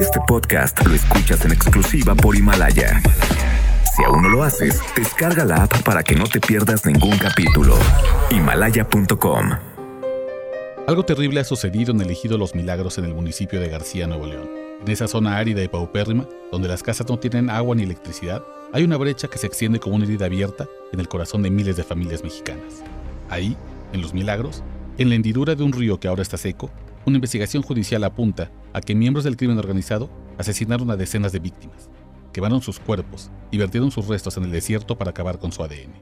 Este podcast lo escuchas en exclusiva por Himalaya. Si aún no lo haces, descarga la app para que no te pierdas ningún capítulo. Himalaya.com Algo terrible ha sucedido en el ejido Los Milagros en el municipio de García, Nuevo León. En esa zona árida y paupérrima, donde las casas no tienen agua ni electricidad, hay una brecha que se extiende como una herida abierta en el corazón de miles de familias mexicanas. Ahí, en Los Milagros, en la hendidura de un río que ahora está seco, una investigación judicial apunta a que miembros del crimen organizado asesinaron a decenas de víctimas, quemaron sus cuerpos y vertieron sus restos en el desierto para acabar con su ADN.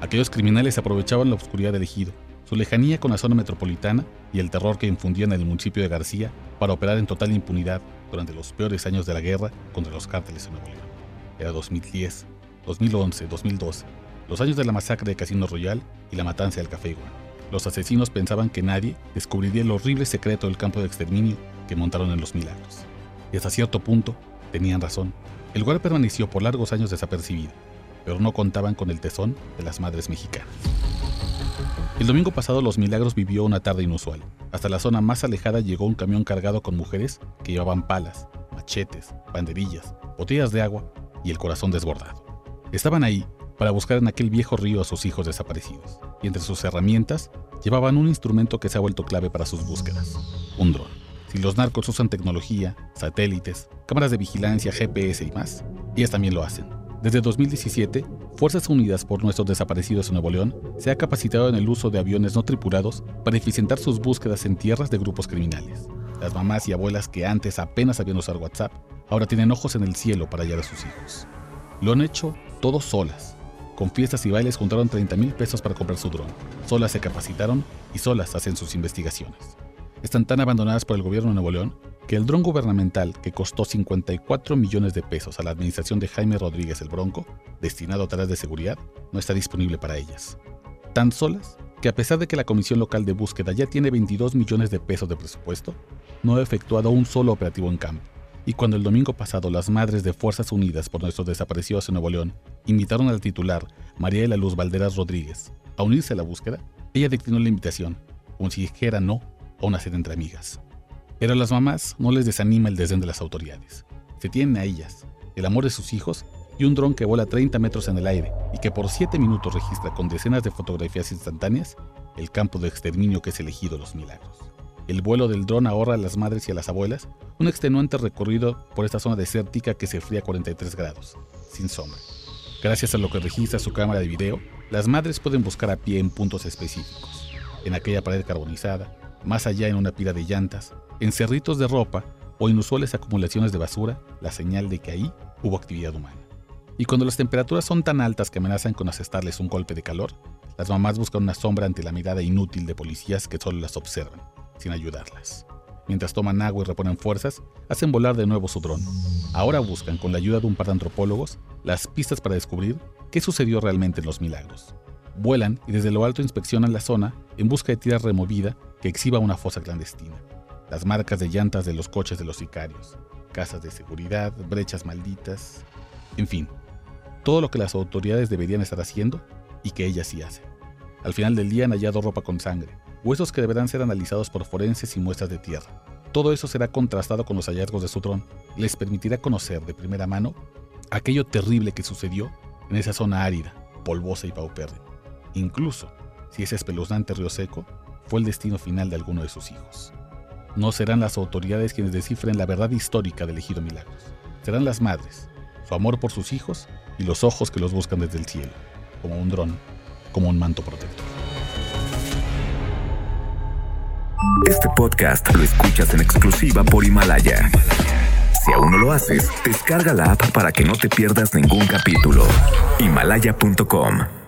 Aquellos criminales aprovechaban la oscuridad del ejido, su lejanía con la zona metropolitana y el terror que infundían en el municipio de García para operar en total impunidad durante los peores años de la guerra contra los cárteles en Nuevo León. Era 2010, 2011, 2012, los años de la masacre de Casino Royal y la matanza del Café Iguana. Los asesinos pensaban que nadie descubriría el horrible secreto del campo de exterminio montaron en los milagros. Y hasta cierto punto tenían razón. El lugar permaneció por largos años desapercibido, pero no contaban con el tesón de las madres mexicanas. El domingo pasado Los Milagros vivió una tarde inusual. Hasta la zona más alejada llegó un camión cargado con mujeres que llevaban palas, machetes, banderillas, botellas de agua y el corazón desbordado. Estaban ahí para buscar en aquel viejo río a sus hijos desaparecidos, y entre sus herramientas llevaban un instrumento que se ha vuelto clave para sus búsquedas, un dron. Si los narcos usan tecnología, satélites, cámaras de vigilancia, GPS y más, ellas también lo hacen. Desde 2017, Fuerzas Unidas por Nuestros Desaparecidos en Nuevo León se ha capacitado en el uso de aviones no tripulados para eficientar sus búsquedas en tierras de grupos criminales. Las mamás y abuelas que antes apenas sabían usar WhatsApp, ahora tienen ojos en el cielo para hallar a sus hijos. Lo han hecho todos solas, con fiestas y bailes juntaron 30 mil pesos para comprar su dron. Solas se capacitaron y solas hacen sus investigaciones. Están tan abandonadas por el gobierno de Nuevo León que el dron gubernamental que costó 54 millones de pesos a la administración de Jaime Rodríguez el Bronco, destinado a tareas de seguridad, no está disponible para ellas. Tan solas que a pesar de que la Comisión Local de Búsqueda ya tiene 22 millones de pesos de presupuesto, no ha efectuado un solo operativo en campo. Y cuando el domingo pasado las madres de Fuerzas Unidas por nuestros desaparecidos en Nuevo León invitaron al titular, María de la Luz Valderas Rodríguez, a unirse a la búsqueda, ella declinó la invitación, como si dijera no a una sed entre amigas. Pero a las mamás no les desanima el desdén de las autoridades. Se tienen a ellas, el amor de sus hijos y un dron que vuela 30 metros en el aire y que por 7 minutos registra con decenas de fotografías instantáneas el campo de exterminio que es elegido Los Milagros. El vuelo del dron ahorra a las madres y a las abuelas un extenuante recorrido por esta zona desértica que se fría a 43 grados, sin sombra. Gracias a lo que registra su cámara de video, las madres pueden buscar a pie en puntos específicos, en aquella pared carbonizada, más allá en una pila de llantas, en cerritos de ropa o inusuales acumulaciones de basura, la señal de que ahí hubo actividad humana. Y cuando las temperaturas son tan altas que amenazan con asestarles un golpe de calor, las mamás buscan una sombra ante la mirada inútil de policías que solo las observan sin ayudarlas. Mientras toman agua y reponen fuerzas, hacen volar de nuevo su dron. Ahora buscan, con la ayuda de un par de antropólogos, las pistas para descubrir qué sucedió realmente en los milagros. Vuelan y desde lo alto inspeccionan la zona en busca de tierra removida que exhiba una fosa clandestina. Las marcas de llantas de los coches de los sicarios, casas de seguridad, brechas malditas, en fin, todo lo que las autoridades deberían estar haciendo y que ellas sí hacen. Al final del día han hallado ropa con sangre, huesos que deberán ser analizados por forenses y muestras de tierra. Todo eso será contrastado con los hallazgos de su dron les permitirá conocer de primera mano aquello terrible que sucedió en esa zona árida, polvosa y paupérrima. Incluso si ese espeluznante río seco fue el destino final de alguno de sus hijos. No serán las autoridades quienes descifren la verdad histórica del ejido Milagros. Serán las madres, su amor por sus hijos y los ojos que los buscan desde el cielo, como un dron, como un manto protector. Este podcast lo escuchas en exclusiva por Himalaya. Si aún no lo haces, descarga la app para que no te pierdas ningún capítulo. Himalaya.com